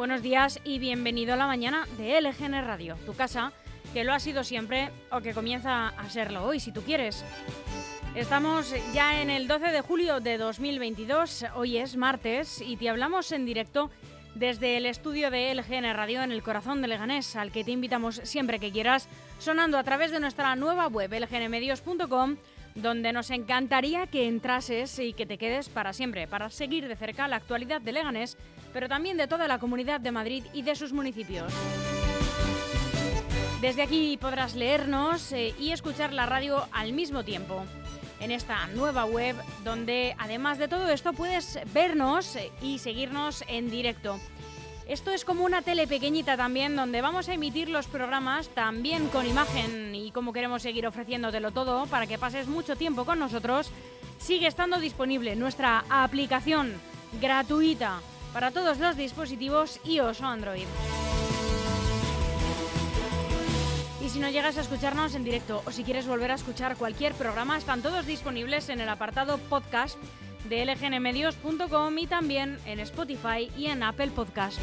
Buenos días y bienvenido a la mañana de LGN Radio, tu casa, que lo ha sido siempre o que comienza a serlo hoy, si tú quieres. Estamos ya en el 12 de julio de 2022, hoy es martes y te hablamos en directo desde el estudio de LGN Radio en el corazón de Leganés, al que te invitamos siempre que quieras, sonando a través de nuestra nueva web lgnmedios.com donde nos encantaría que entrases y que te quedes para siempre, para seguir de cerca la actualidad de Leganés, pero también de toda la comunidad de Madrid y de sus municipios. Desde aquí podrás leernos eh, y escuchar la radio al mismo tiempo en esta nueva web donde además de todo esto puedes vernos eh, y seguirnos en directo. Esto es como una tele pequeñita también donde vamos a emitir los programas también con imagen y como queremos seguir ofreciéndotelo todo para que pases mucho tiempo con nosotros, sigue estando disponible nuestra aplicación gratuita para todos los dispositivos iOS o Android. Y si no llegas a escucharnos en directo o si quieres volver a escuchar cualquier programa, están todos disponibles en el apartado podcast de lgnmedios.com y también en Spotify y en Apple Podcast.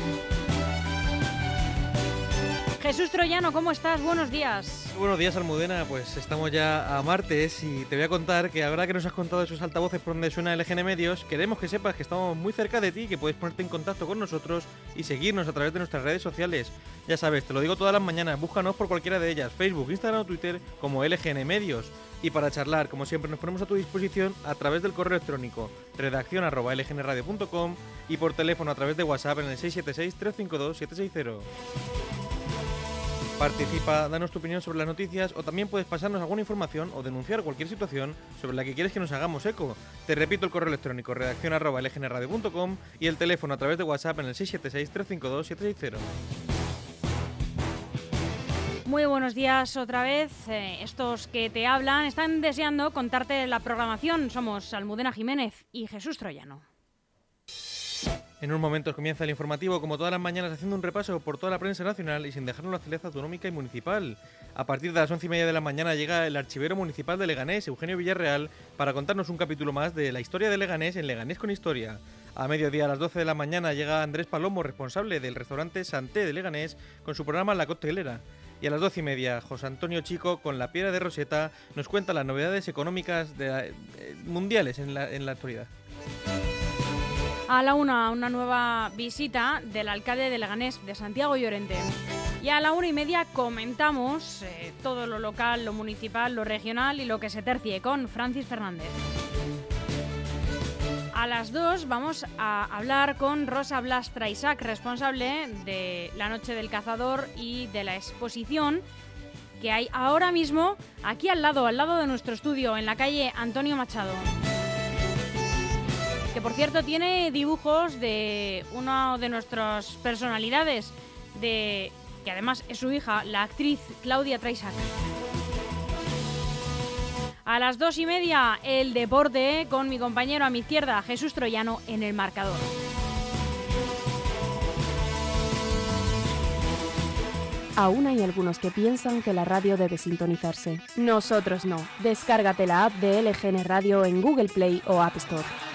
Jesús Troyano, ¿cómo estás? Buenos días. Buenos días, Almudena. Pues estamos ya a martes y te voy a contar que ahora que nos has contado esos altavoces por donde suena LGN Medios, queremos que sepas que estamos muy cerca de ti, que puedes ponerte en contacto con nosotros y seguirnos a través de nuestras redes sociales. Ya sabes, te lo digo todas las mañanas, búscanos por cualquiera de ellas, Facebook, Instagram o Twitter como LGN Medios. Y para charlar, como siempre, nos ponemos a tu disposición a través del correo electrónico redacción.lgnradio.com y por teléfono a través de WhatsApp en el 676-352-760. Participa, danos tu opinión sobre las noticias o también puedes pasarnos alguna información o denunciar cualquier situación sobre la que quieres que nos hagamos eco. Te repito el correo electrónico redacción.lgnradio.com y el teléfono a través de WhatsApp en el 676-352-760. Muy buenos días otra vez. Eh, estos que te hablan están deseando contarte la programación. Somos Almudena Jiménez y Jesús Troyano. En unos momentos comienza el informativo, como todas las mañanas, haciendo un repaso por toda la prensa nacional y sin dejarnos la actualidad autonómica y municipal. A partir de las once y media de la mañana llega el archivero municipal de Leganés, Eugenio Villarreal, para contarnos un capítulo más de la historia de Leganés en Leganés con Historia. A mediodía, a las 12 de la mañana, llega Andrés Palomo, responsable del restaurante Santé de Leganés, con su programa La Coctelera. Y a las doce y media, José Antonio Chico, con la piedra de Roseta, nos cuenta las novedades económicas eh, mundiales en la actualidad. A la una, una nueva visita del alcalde de Leganés, de Santiago Llorente. Y a la una y media comentamos eh, todo lo local, lo municipal, lo regional y lo que se tercie con Francis Fernández. A las 2 vamos a hablar con Rosa Blas Traisac, responsable de la Noche del Cazador y de la exposición que hay ahora mismo aquí al lado, al lado de nuestro estudio, en la calle Antonio Machado. Que por cierto tiene dibujos de una de nuestras personalidades, de que además es su hija, la actriz Claudia Traisac. A las dos y media, el deporte con mi compañero a mi izquierda, Jesús Troyano, en el marcador. Aún hay algunos que piensan que la radio debe sintonizarse. Nosotros no. Descárgate la app de LGN Radio en Google Play o App Store.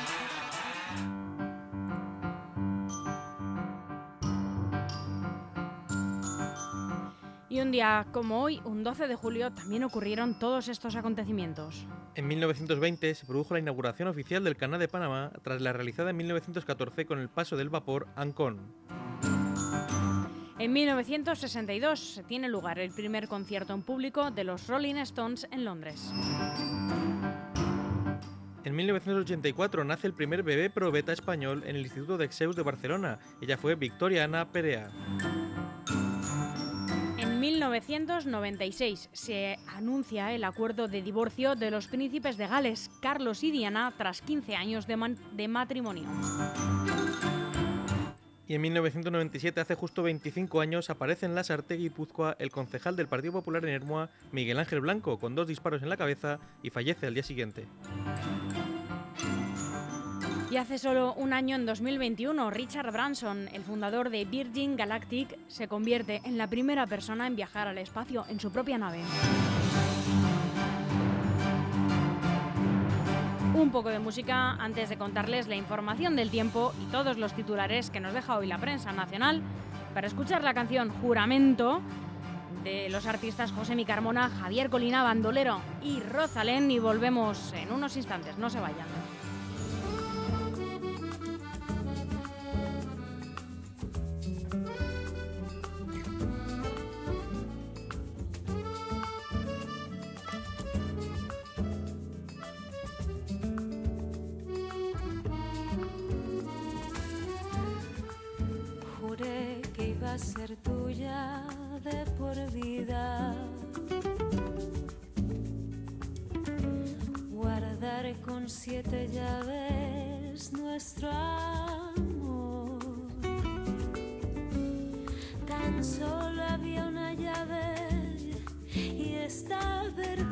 Día como hoy, un 12 de julio, también ocurrieron todos estos acontecimientos. En 1920 se produjo la inauguración oficial del Canal de Panamá tras la realizada en 1914 con el paso del vapor Ancón. En 1962 se tiene lugar el primer concierto en público de los Rolling Stones en Londres. En 1984 nace el primer bebé probeta español en el Instituto de Exeus de Barcelona. Ella fue Victoria Ana Perea. En 1996 se anuncia el acuerdo de divorcio de los príncipes de Gales, Carlos y Diana, tras 15 años de, matrimonio. Y en 1997, hace justo 25 años, aparece en la Sarte Guipúzcoa el concejal del Partido Popular en Hermua, Miguel Ángel Blanco, con dos disparos en la cabeza y fallece al día siguiente. Y hace solo un año, en 2021, Richard Branson, el fundador de Virgin Galactic, se convierte en la primera persona en viajar al espacio en su propia nave. un poco de música antes de contarles la información del tiempo y todos los titulares que nos deja hoy la prensa nacional para escuchar la canción Juramento de los artistas José Mi Carmona, Javier Colina, Bandolero y Rosalén y volvemos en unos instantes, no se vayan. Está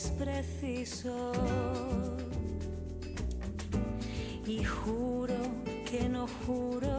es preciso. Y juro que no juro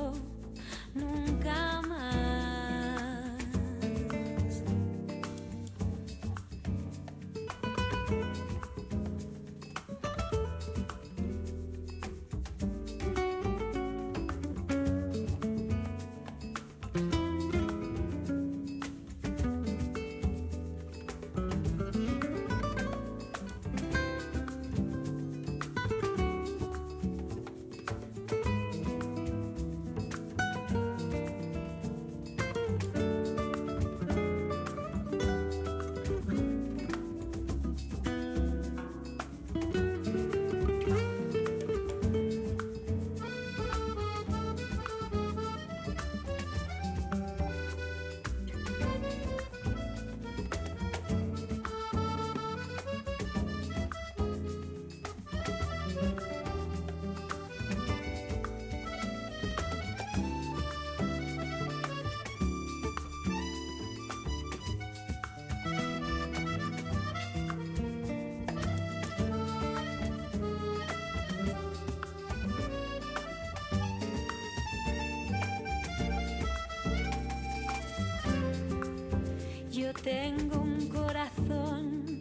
tengo un corazón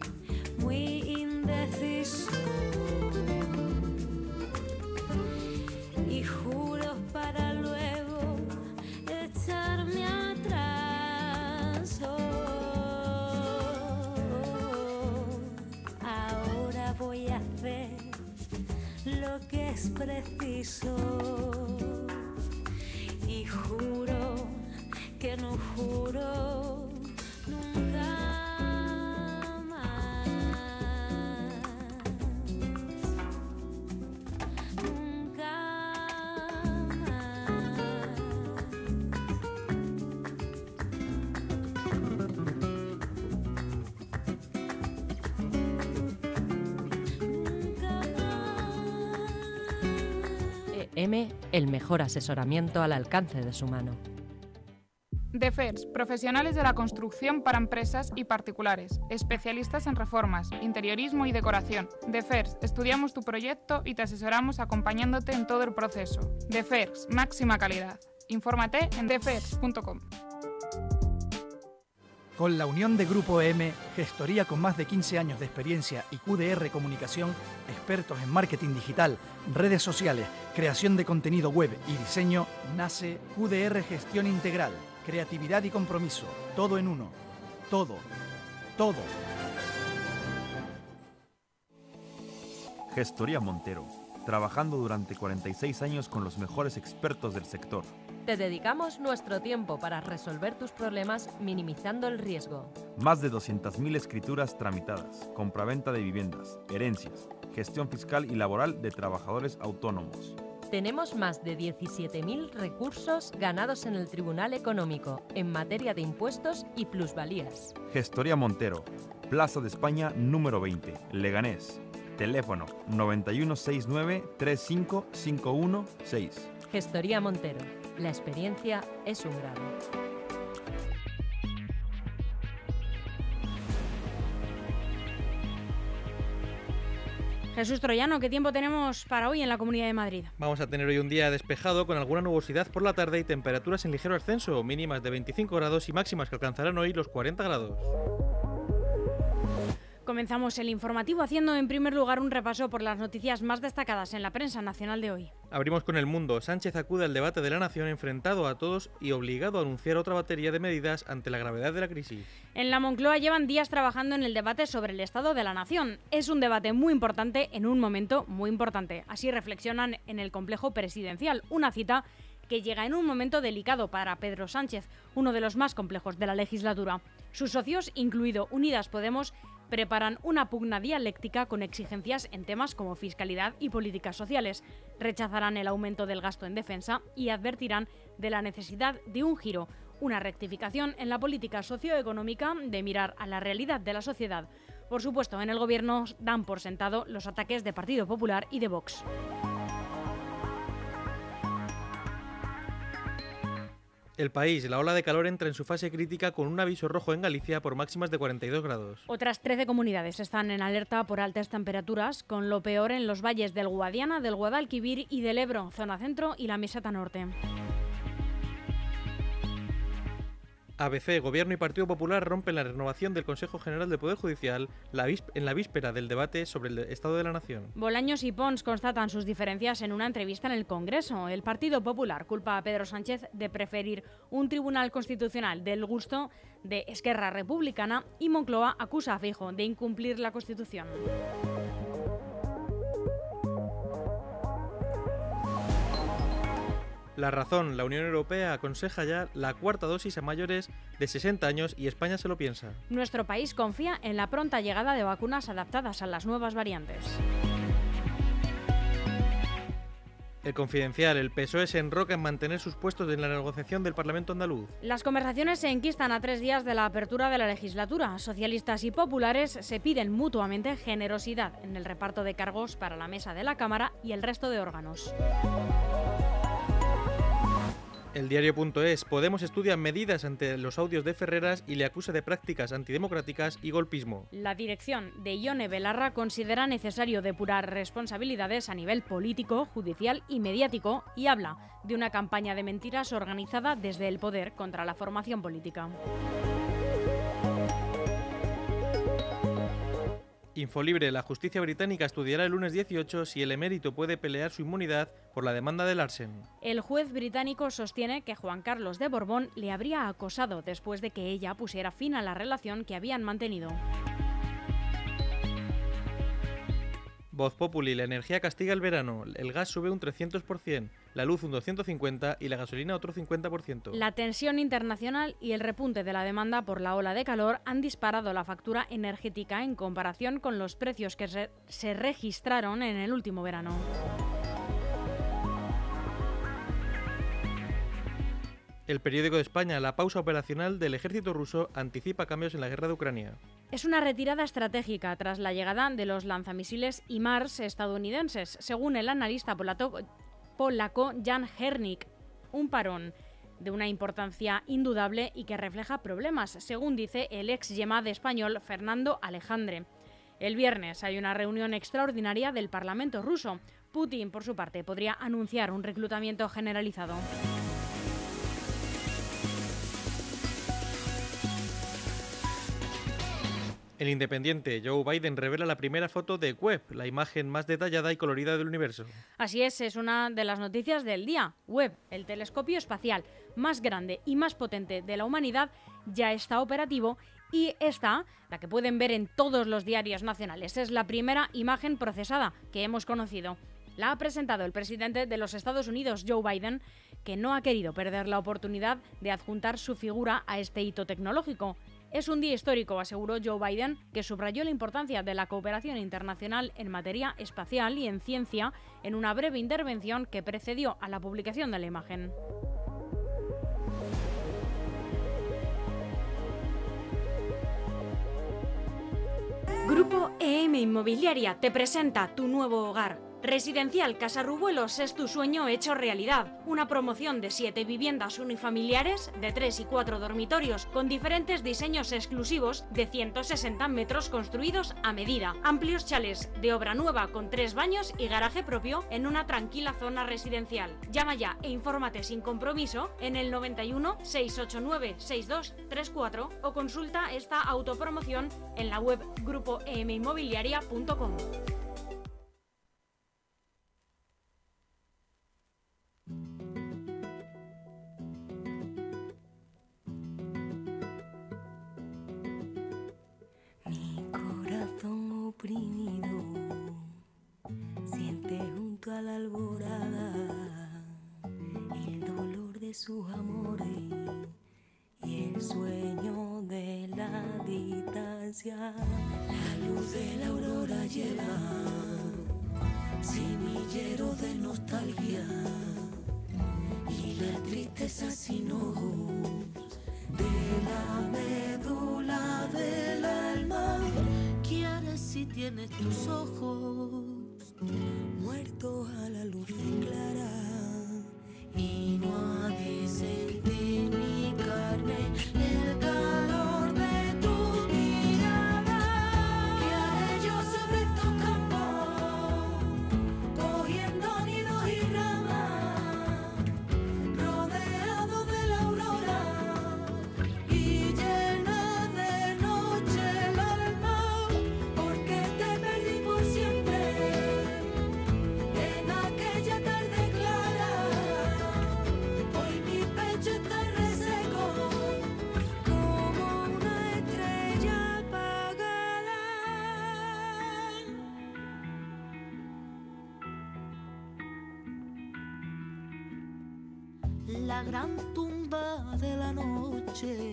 muy indeciso y juro para luego echarme atrás. ahora voy a hacer lo que es preciso y juro que no juro el mejor asesoramiento al alcance de su mano. DEFERS, profesionales de la construcción para empresas y particulares, especialistas en reformas, interiorismo y decoración. DEFERS, estudiamos tu proyecto y te asesoramos acompañándote en todo el proceso. DEFERS, máxima calidad. Infórmate en defers.com. Con la unión de Grupo EM, gestoría con más de 15 años de experiencia y QDR Comunicación, expertos en marketing digital, redes sociales, creación de contenido web y diseño, nace QDR Gestión Integral, creatividad y compromiso, todo en uno. Todo, todo. Gestoría Montero, trabajando durante 46 años con los mejores expertos del sector. Te dedicamos nuestro tiempo para resolver tus problemas minimizando el riesgo. Más de 200.000 escrituras tramitadas, compraventa de viviendas, herencias, gestión fiscal y laboral de trabajadores autónomos. Tenemos más de 17.000 recursos ganados en el Tribunal Económico en materia de impuestos y plusvalías. Gestoría Montero, Plaza de España número 20, Leganés. Teléfono 9169-35516. Gestoría Montero. La experiencia es un grado. Jesús Troyano, ¿qué tiempo tenemos para hoy en la Comunidad de Madrid? Vamos a tener hoy un día despejado con alguna nubosidad por la tarde y temperaturas en ligero ascenso, mínimas de 25 grados y máximas que alcanzarán hoy los 40 grados. Comenzamos el informativo haciendo en primer lugar un repaso por las noticias más destacadas en la prensa nacional de hoy. Abrimos con el mundo. Sánchez acude al debate de la nación enfrentado a todos y obligado a anunciar otra batería de medidas ante la gravedad de la crisis. En la Moncloa llevan días trabajando en el debate sobre el estado de la nación. Es un debate muy importante en un momento muy importante. Así reflexionan en el complejo presidencial. Una cita que llega en un momento delicado para Pedro Sánchez, uno de los más complejos de la legislatura. Sus socios, incluido Unidas Podemos, preparan una pugna dialéctica con exigencias en temas como fiscalidad y políticas sociales. Rechazarán el aumento del gasto en defensa y advertirán de la necesidad de un giro, una rectificación en la política socioeconómica de mirar a la realidad de la sociedad. Por supuesto, en el gobierno dan por sentado los ataques de Partido Popular y de Vox. El país, la ola de calor entra en su fase crítica con un aviso rojo en Galicia por máximas de 42 grados. Otras 13 comunidades están en alerta por altas temperaturas, con lo peor en los valles del Guadiana, del Guadalquivir y del Ebro, zona centro y la Meseta Norte. ABC, Gobierno y Partido Popular rompen la renovación del Consejo General del Poder Judicial en la víspera del debate sobre el Estado de la Nación. Bolaños y Pons constatan sus diferencias en una entrevista en el Congreso. El Partido Popular culpa a Pedro Sánchez de preferir un tribunal constitucional del gusto de Esquerra Republicana y Moncloa acusa a Fijo de incumplir la Constitución. La razón, la Unión Europea aconseja ya la cuarta dosis a mayores de 60 años y España se lo piensa. Nuestro país confía en la pronta llegada de vacunas adaptadas a las nuevas variantes. El confidencial, el PSOE se enroca en mantener sus puestos en la negociación del Parlamento andaluz. Las conversaciones se enquistan a tres días de la apertura de la legislatura. Socialistas y populares se piden mutuamente generosidad en el reparto de cargos para la mesa de la Cámara y el resto de órganos. El diario.es. Podemos estudia medidas ante los audios de Ferreras y le acusa de prácticas antidemocráticas y golpismo. La dirección de Ione Belarra considera necesario depurar responsabilidades a nivel político, judicial y mediático y habla de una campaña de mentiras organizada desde el poder contra la formación política. Infolibre, la justicia británica estudiará el lunes 18 si el emérito puede pelear su inmunidad por la demanda de Larsen. El juez británico sostiene que Juan Carlos de Borbón le habría acosado después de que ella pusiera fin a la relación que habían mantenido. Voz Populi, la energía castiga el verano, el gas sube un 300%, la luz un 250% y la gasolina otro 50%. La tensión internacional y el repunte de la demanda por la ola de calor han disparado la factura energética en comparación con los precios que se, se registraron en el último verano. El periódico de España, la pausa operacional del ejército ruso anticipa cambios en la guerra de Ucrania. Es una retirada estratégica tras la llegada de los lanzamisiles IMARS estadounidenses, según el analista polaco Jan Hernik. Un parón de una importancia indudable y que refleja problemas, según dice el ex yemad español Fernando Alejandre. El viernes hay una reunión extraordinaria del Parlamento ruso. Putin, por su parte, podría anunciar un reclutamiento generalizado. El independiente Joe Biden revela la primera foto de Webb, la imagen más detallada y colorida del universo. Así es, es una de las noticias del día. Webb, el telescopio espacial más grande y más potente de la humanidad, ya está operativo y esta, la que pueden ver en todos los diarios nacionales, es la primera imagen procesada que hemos conocido. La ha presentado el presidente de los Estados Unidos, Joe Biden, que no ha querido perder la oportunidad de adjuntar su figura a este hito tecnológico. Es un día histórico, aseguró Joe Biden, que subrayó la importancia de la cooperación internacional en materia espacial y en ciencia en una breve intervención que precedió a la publicación de la imagen. Grupo EM Inmobiliaria te presenta tu nuevo hogar. Residencial Casarrubuelos es tu sueño hecho realidad. Una promoción de 7 viviendas unifamiliares de 3 y 4 dormitorios con diferentes diseños exclusivos de 160 metros construidos a medida. Amplios chales de obra nueva con 3 baños y garaje propio en una tranquila zona residencial. Llama ya e infórmate sin compromiso en el 91 689 6234 o consulta esta autopromoción en la web grupoeminmobiliaria.com. oprimido, siente junto a la alborada el dolor de sus amores y el sueño de la distancia. La luz de la aurora lleva semillero de nostalgia y la tristeza sin ojos de la médula si tienes tus ojos muertos a la luz clara y no ha la gran tumba de la noche,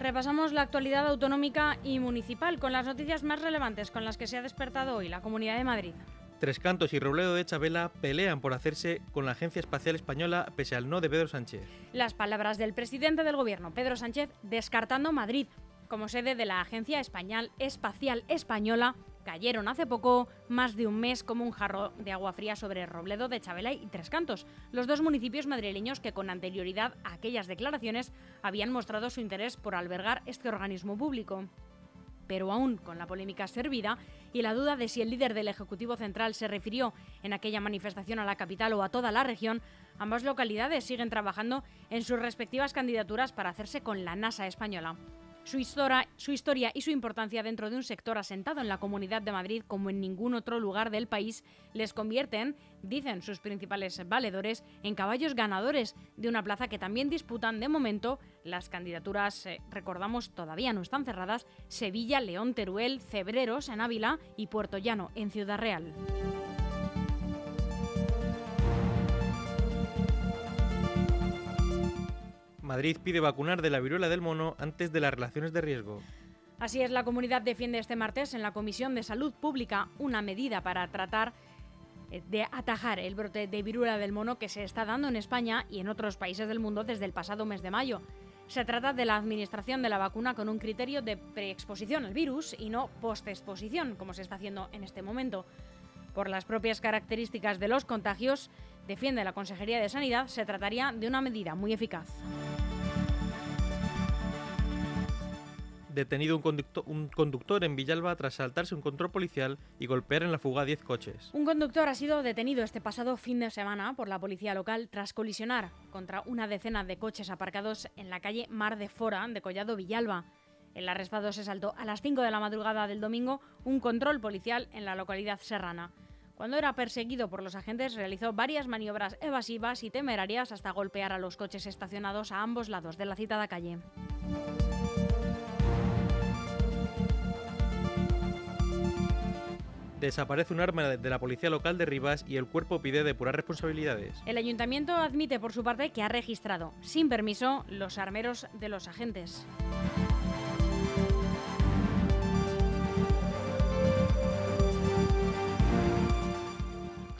Repasamos la actualidad autonómica y municipal con las noticias más relevantes con las que se ha despertado hoy la Comunidad de Madrid. Tres Cantos y Robledo de Chabela pelean por hacerse con la Agencia Espacial Española pese al no de Pedro Sánchez. Las palabras del presidente del gobierno, Pedro Sánchez, descartando Madrid como sede de la Agencia Espacial Española cayeron hace poco más de un mes como un jarro de agua fría sobre Robledo de Chabela y Tres Cantos, los dos municipios madrileños que con anterioridad a aquellas declaraciones habían mostrado su interés por albergar este organismo público pero aún con la polémica servida y la duda de si el líder del Ejecutivo Central se refirió en aquella manifestación a la capital o a toda la región, ambas localidades siguen trabajando en sus respectivas candidaturas para hacerse con la NASA española. Su historia, y su importancia dentro de un sector asentado en la Comunidad de Madrid como en ningún otro lugar del país les convierten, dicen sus principales valedores, en caballos ganadores de una plaza que también disputan de momento las candidaturas, eh, recordamos, todavía no están cerradas, Sevilla, León, Teruel, Cebreros en Ávila y Puerto Llano en Ciudad Real. Madrid pide vacunar de la viruela del mono antes de las relaciones de riesgo. Así es, la comunidad defiende este martes en la Comisión de Salud Pública una medida para tratar eh, de atajar el brote de viruela del mono que se está dando en España y en otros países del mundo desde el pasado mes de mayo. Se trata de la administración de la vacuna con un criterio de preexposición al virus y no postexposición, como se está haciendo en este momento. Por las propias características de los contagios, defiende la Consejería de Sanidad, se trataría de una medida muy eficaz. Detenido un conductor, en Villalba tras saltarse un control policial y golpear en la fuga a 10 coches. Un conductor ha sido detenido este pasado fin de semana por la policía local tras colisionar contra una decena de coches aparcados en la calle Mar de Fora de Collado Villalba. El arrestado se saltó a las 5 de la madrugada del domingo un control policial en la localidad serrana. Cuando era perseguido por los agentes realizó varias maniobras evasivas y temerarias hasta golpear a los coches estacionados a ambos lados de la citada calle. Desaparece un arma de la policía local de Rivas y el cuerpo pide depurar responsabilidades. El ayuntamiento admite por su parte que ha registrado, sin permiso, los armeros de los agentes.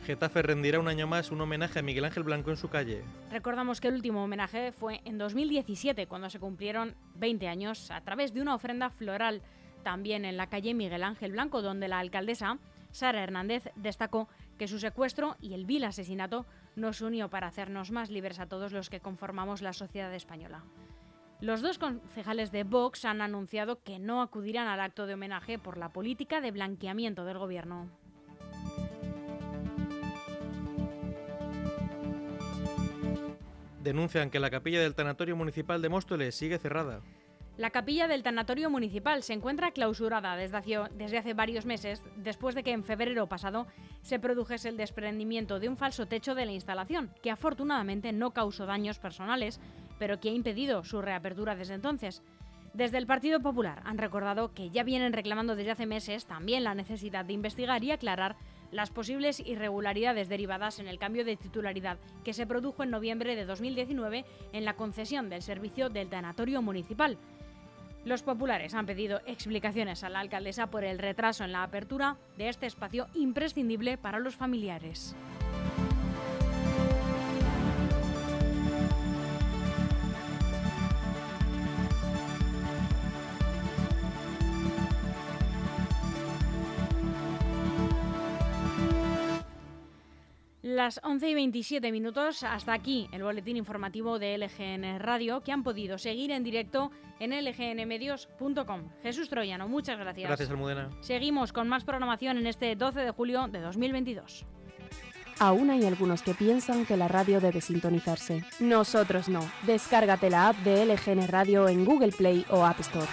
Getafe rendirá un año más un homenaje a Miguel Ángel Blanco en su calle. Recordamos que el último homenaje fue en 2017, cuando se cumplieron 20 años, a través de una ofrenda floral también en la calle Miguel Ángel Blanco, donde la alcaldesa Sara Hernández destacó que su secuestro y el vil asesinato nos unió para hacernos más libres a todos los que conformamos la sociedad española. Los dos concejales de Vox han anunciado que no acudirán al acto de homenaje por la política de blanqueamiento del gobierno. Denuncian que la capilla del Tanatorio Municipal de Móstoles sigue cerrada. La capilla del Tanatorio Municipal se encuentra clausurada desde hace, varios meses, después de que en febrero pasado se produjese el desprendimiento de un falso techo de la instalación, que afortunadamente no causó daños personales, pero que ha impedido su reapertura desde entonces. Desde el Partido Popular han recordado que ya vienen reclamando desde hace meses también la necesidad de investigar y aclarar las posibles irregularidades derivadas en el cambio de titularidad que se produjo en noviembre de 2019 en la concesión del servicio del tanatorio municipal. Los populares han pedido explicaciones a la alcaldesa por el retraso en la apertura de este espacio imprescindible para los familiares. Las 11 y 27 minutos, hasta aquí el boletín informativo de LGN Radio que han podido seguir en directo en lgnmedios.com. Jesús Troyano, muchas gracias. Gracias, Almudena. Seguimos con más programación en este 12 de julio de 2022. Aún hay algunos que piensan que la radio debe sintonizarse. Nosotros no. Descárgate la app de LGN Radio en Google Play o App Store.